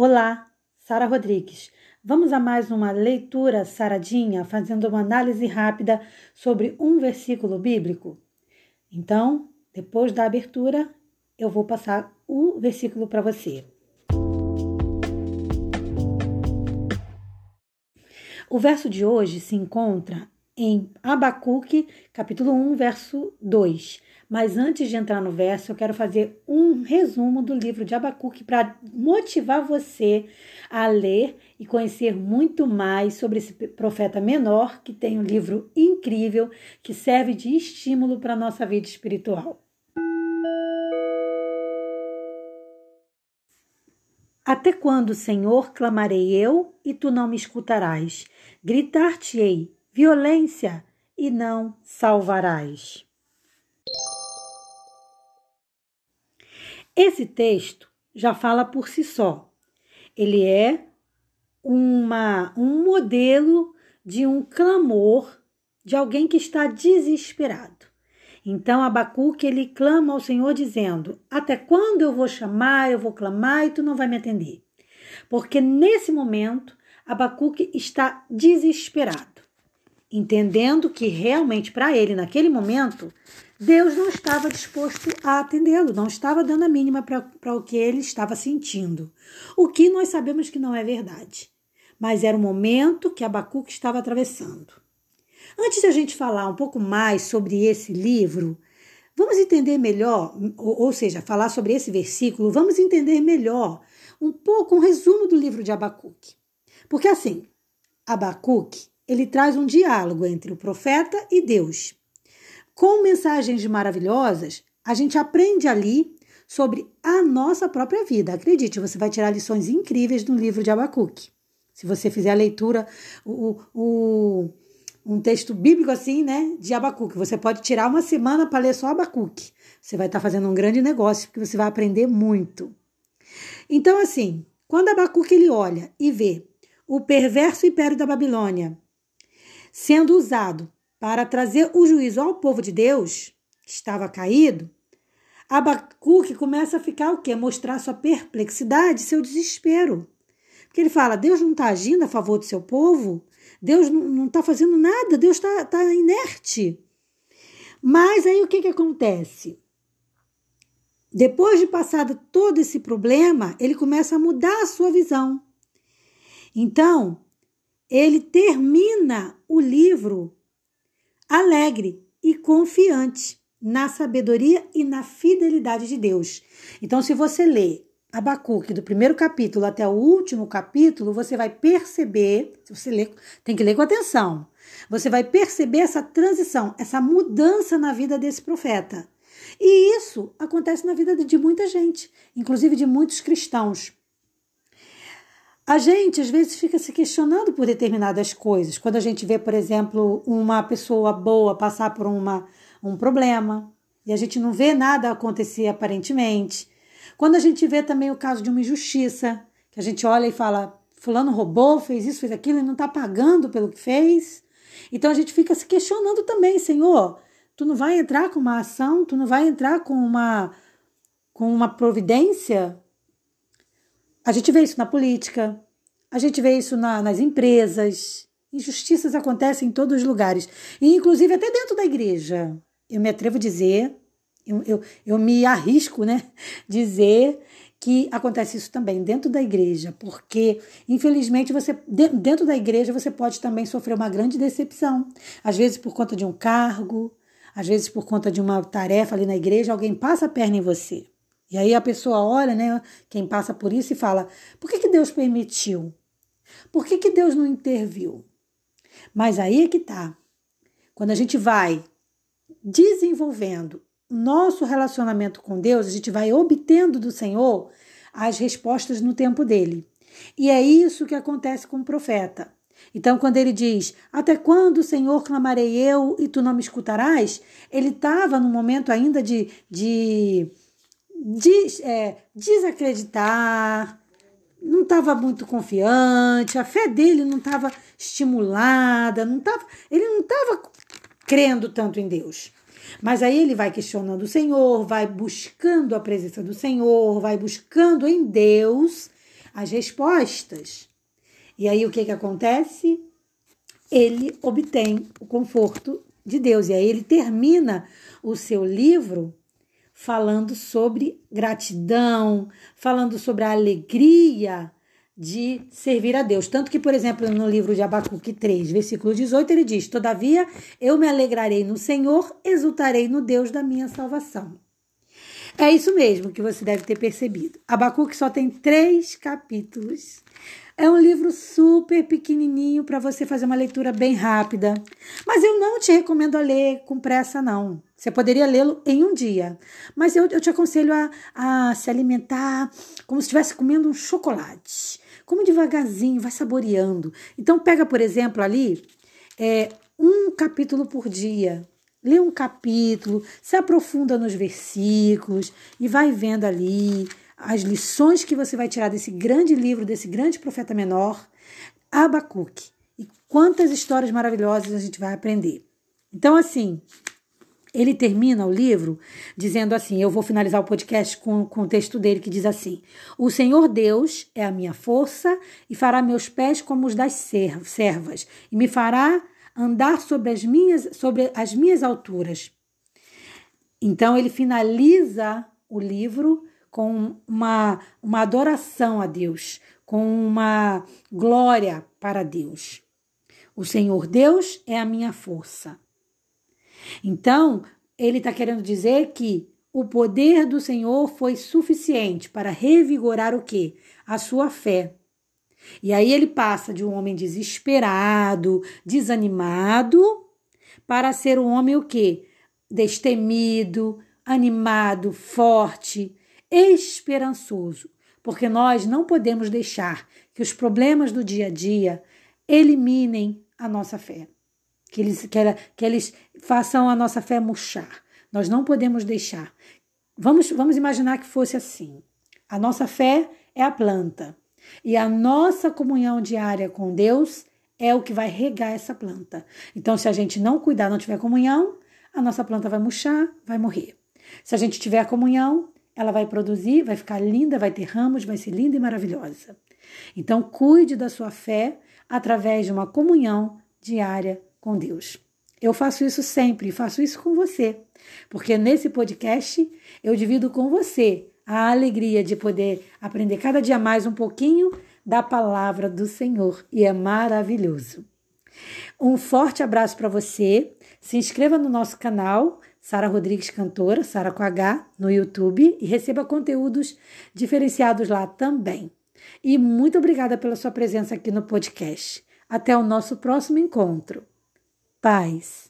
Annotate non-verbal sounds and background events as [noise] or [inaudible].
Olá, Sara Rodrigues. Vamos a mais uma leitura saradinha, fazendo uma análise rápida sobre um versículo bíblico? Então, depois da abertura, eu vou passar o versículo para você. O verso de hoje se encontra em Abacuque, capítulo 1, verso 2. Mas antes de entrar no verso, eu quero fazer um resumo do livro de Abacuque para motivar você a ler e conhecer muito mais sobre esse profeta menor que tem um livro incrível que serve de estímulo para a nossa vida espiritual. Até quando, Senhor, clamarei eu e tu não me escutarás? Gritar-te-ei violência e não salvarás. Esse texto já fala por si só. Ele é uma, um modelo de um clamor de alguém que está desesperado. Então Abacuque ele clama ao Senhor dizendo: Até quando eu vou chamar, eu vou clamar e tu não vai me atender? Porque nesse momento Abacuque está desesperado, entendendo que realmente para ele naquele momento Deus não estava disposto a atendê-lo, não estava dando a mínima para o que ele estava sentindo. O que nós sabemos que não é verdade. Mas era o momento que Abacuque estava atravessando. Antes de a gente falar um pouco mais sobre esse livro, vamos entender melhor, ou, ou seja, falar sobre esse versículo, vamos entender melhor um pouco um resumo do livro de Abacuque. Porque assim, Abacuque, ele traz um diálogo entre o profeta e Deus. Com mensagens maravilhosas, a gente aprende ali sobre a nossa própria vida. Acredite, você vai tirar lições incríveis no livro de Abacuque. Se você fizer a leitura, o, o, um texto bíblico assim, né, de Abacuque, você pode tirar uma semana para ler só Abacuque. Você vai estar tá fazendo um grande negócio, porque você vai aprender muito. Então, assim, quando Abacuque ele olha e vê o perverso império da Babilônia sendo usado para trazer o juízo ao povo de Deus, que estava caído, Abacuque começa a ficar o quê? Mostrar sua perplexidade, seu desespero. Porque ele fala: Deus não está agindo a favor do seu povo, Deus não está fazendo nada, Deus está tá inerte. Mas aí o que, que acontece? Depois de passado todo esse problema, ele começa a mudar a sua visão. Então, ele termina o livro alegre e confiante na sabedoria e na fidelidade de Deus. Então, se você lê Abacuque, do primeiro capítulo até o último capítulo, você vai perceber, você lê, tem que ler com atenção. Você vai perceber essa transição, essa mudança na vida desse profeta. E isso acontece na vida de muita gente, inclusive de muitos cristãos. A gente às vezes fica se questionando por determinadas coisas. Quando a gente vê, por exemplo, uma pessoa boa passar por uma, um problema e a gente não vê nada acontecer aparentemente. Quando a gente vê também o caso de uma injustiça, que a gente olha e fala: Fulano roubou, fez isso, fez aquilo e não está pagando pelo que fez. Então a gente fica se questionando também, Senhor, tu não vai entrar com uma ação, tu não vai entrar com uma, com uma providência a gente vê isso na política, a gente vê isso na, nas empresas. Injustiças acontecem em todos os lugares, e inclusive até dentro da igreja. Eu me atrevo a dizer, eu, eu, eu me arrisco, né, [laughs] dizer que acontece isso também dentro da igreja, porque infelizmente você dentro da igreja você pode também sofrer uma grande decepção, às vezes por conta de um cargo, às vezes por conta de uma tarefa ali na igreja, alguém passa a perna em você. E aí a pessoa olha, né, quem passa por isso e fala: por que, que Deus permitiu? Por que, que Deus não interviu? Mas aí é que tá. Quando a gente vai desenvolvendo nosso relacionamento com Deus, a gente vai obtendo do Senhor as respostas no tempo dele. E é isso que acontece com o profeta. Então, quando ele diz: Até quando, Senhor, clamarei eu e tu não me escutarás? Ele estava no momento ainda de, de des, é, desacreditar, não estava muito confiante, a fé dele não estava estimulada, não tava, ele não estava crendo tanto em Deus. Mas aí ele vai questionando o Senhor, vai buscando a presença do Senhor, vai buscando em Deus as respostas. E aí o que, que acontece? Ele obtém o conforto de Deus. E aí ele termina o seu livro falando sobre gratidão, falando sobre a alegria de servir a Deus. Tanto que, por exemplo, no livro de Abacuque 3, versículo 18, ele diz: Todavia eu me alegrarei no Senhor, exultarei no Deus da minha salvação. É isso mesmo que você deve ter percebido. Abacuque só tem três capítulos. É um livro super pequenininho para você fazer uma leitura bem rápida. Mas eu não te recomendo a ler com pressa, não. Você poderia lê-lo em um dia. Mas eu, eu te aconselho a, a se alimentar como se estivesse comendo um chocolate. Como devagarzinho, vai saboreando. Então, pega, por exemplo, ali é, um capítulo por dia. Lê um capítulo, se aprofunda nos versículos e vai vendo ali as lições que você vai tirar desse grande livro, desse grande profeta menor, Abacuque. E quantas histórias maravilhosas a gente vai aprender. Então, assim, ele termina o livro dizendo assim: eu vou finalizar o podcast com, com o texto dele que diz assim: O Senhor Deus é a minha força e fará meus pés como os das servas, e me fará andar sobre as minhas, sobre as minhas alturas. Então ele finaliza o livro com uma, uma adoração a Deus, com uma glória para Deus. O Senhor Deus é a minha força. Então, ele está querendo dizer que o poder do Senhor foi suficiente para revigorar o quê? A sua fé. E aí ele passa de um homem desesperado, desanimado, para ser um homem o quê? Destemido, animado, forte, esperançoso, porque nós não podemos deixar que os problemas do dia a dia eliminem a nossa fé, que eles, que, ela, que eles façam a nossa fé murchar. Nós não podemos deixar. Vamos, vamos imaginar que fosse assim. A nossa fé é a planta e a nossa comunhão diária com Deus é o que vai regar essa planta. Então, se a gente não cuidar, não tiver comunhão, a nossa planta vai murchar, vai morrer. Se a gente tiver comunhão, ela vai produzir, vai ficar linda, vai ter ramos, vai ser linda e maravilhosa. Então, cuide da sua fé através de uma comunhão diária com Deus. Eu faço isso sempre faço isso com você, porque nesse podcast eu divido com você a alegria de poder aprender cada dia mais um pouquinho da palavra do Senhor e é maravilhoso. Um forte abraço para você. Se inscreva no nosso canal Sara Rodrigues Cantora, Sara com H, no YouTube e receba conteúdos diferenciados lá também. E muito obrigada pela sua presença aqui no podcast. Até o nosso próximo encontro. Paz.